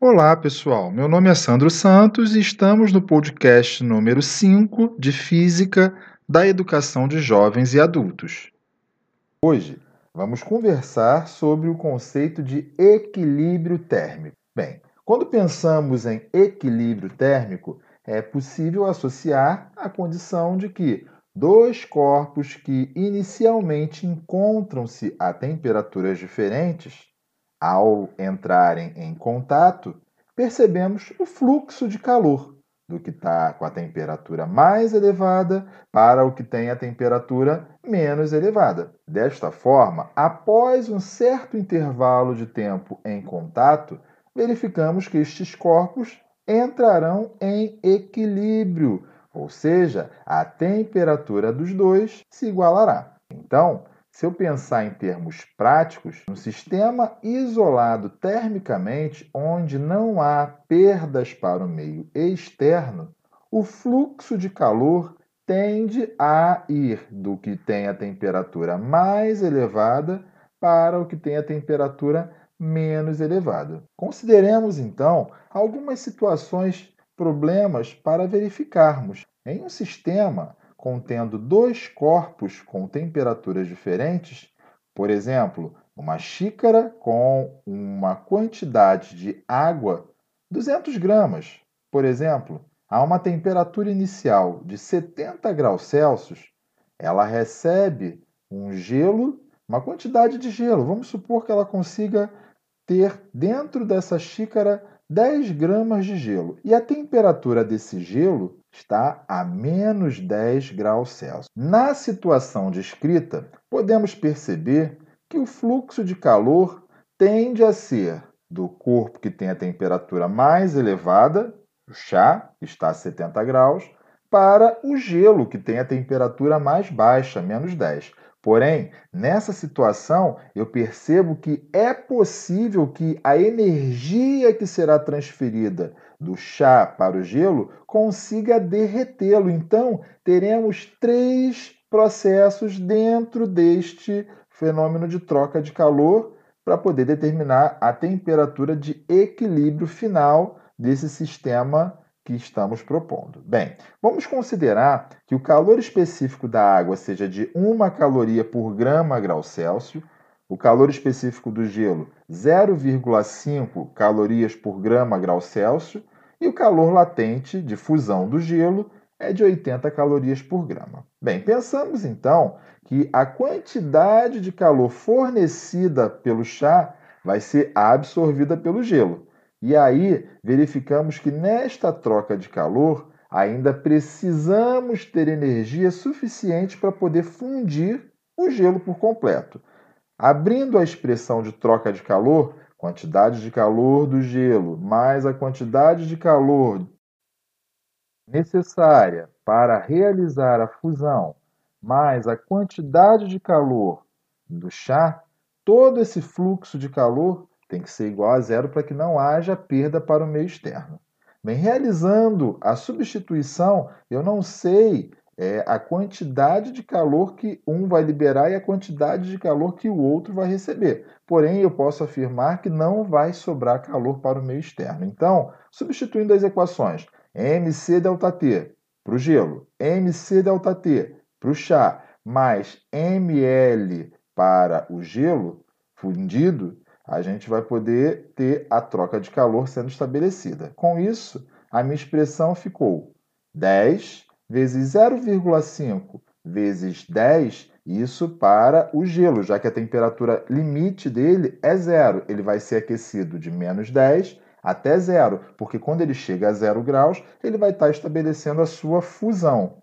Olá, pessoal. Meu nome é Sandro Santos e estamos no podcast número 5 de Física da Educação de Jovens e Adultos. Hoje vamos conversar sobre o conceito de equilíbrio térmico. Bem, quando pensamos em equilíbrio térmico, é possível associar a condição de que dois corpos que inicialmente encontram-se a temperaturas diferentes, ao entrarem em contato, percebemos o fluxo de calor do que está com a temperatura mais elevada para o que tem a temperatura menos elevada. Desta forma, após um certo intervalo de tempo em contato, verificamos que estes corpos entrarão em equilíbrio, ou seja, a temperatura dos dois se igualará. Então, se eu pensar em termos práticos, um sistema isolado termicamente, onde não há perdas para o meio externo, o fluxo de calor tende a ir do que tem a temperatura mais elevada para o que tem a temperatura menos elevada. Consideremos então algumas situações, problemas para verificarmos. Em um sistema contendo dois corpos com temperaturas diferentes, por exemplo, uma xícara com uma quantidade de água, 200 gramas, por exemplo, a uma temperatura inicial de 70 graus Celsius, ela recebe um gelo, uma quantidade de gelo. Vamos supor que ela consiga ter dentro dessa xícara 10 gramas de gelo. E a temperatura desse gelo está a menos 10 graus Celsius. Na situação descrita, podemos perceber que o fluxo de calor tende a ser do corpo que tem a temperatura mais elevada, o chá, que está a 70 graus, para o gelo, que tem a temperatura mais baixa, menos 10. Porém, nessa situação, eu percebo que é possível que a energia que será transferida do chá para o gelo consiga derretê-lo. Então, teremos três processos dentro deste fenômeno de troca de calor para poder determinar a temperatura de equilíbrio final desse sistema que estamos propondo. Bem, vamos considerar que o calor específico da água seja de 1 caloria por grama grau Celsius, o calor específico do gelo 0,5 calorias por grama grau Celsius e o calor latente de fusão do gelo é de 80 calorias por grama. Bem, pensamos então que a quantidade de calor fornecida pelo chá vai ser absorvida pelo gelo. E aí verificamos que nesta troca de calor ainda precisamos ter energia suficiente para poder fundir o gelo por completo. Abrindo a expressão de troca de calor, quantidade de calor do gelo mais a quantidade de calor necessária para realizar a fusão mais a quantidade de calor do chá, todo esse fluxo de calor tem que ser igual a zero para que não haja perda para o meio externo. Bem, realizando a substituição, eu não sei é, a quantidade de calor que um vai liberar e a quantidade de calor que o outro vai receber. Porém, eu posso afirmar que não vai sobrar calor para o meio externo. Então, substituindo as equações, mc ΔT para o gelo, mc ΔT para o chá, mais ml para o gelo fundido, a gente vai poder ter a troca de calor sendo estabelecida. Com isso, a minha expressão ficou 10 vezes 0,5 vezes 10, isso para o gelo, já que a temperatura limite dele é zero. Ele vai ser aquecido de menos 10 até zero, porque quando ele chega a zero graus, ele vai estar estabelecendo a sua fusão.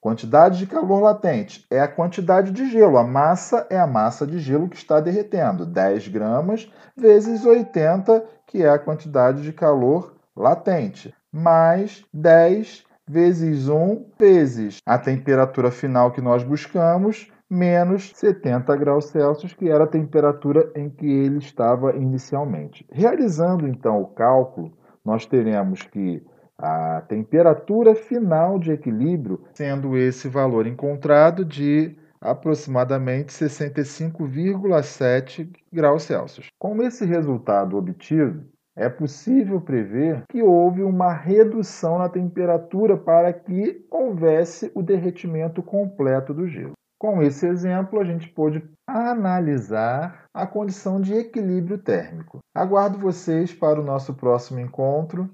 Quantidade de calor latente é a quantidade de gelo. A massa é a massa de gelo que está derretendo. 10 gramas vezes 80, que é a quantidade de calor latente. Mais 10 vezes 1 vezes a temperatura final que nós buscamos, menos 70 graus Celsius, que era a temperatura em que ele estava inicialmente. Realizando então o cálculo, nós teremos que a temperatura final de equilíbrio, sendo esse valor encontrado de aproximadamente 65,7 graus Celsius. Com esse resultado obtido, é possível prever que houve uma redução na temperatura para que houvesse o derretimento completo do gelo. Com esse exemplo, a gente pôde analisar a condição de equilíbrio térmico. Aguardo vocês para o nosso próximo encontro.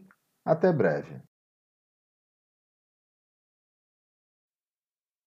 Até breve.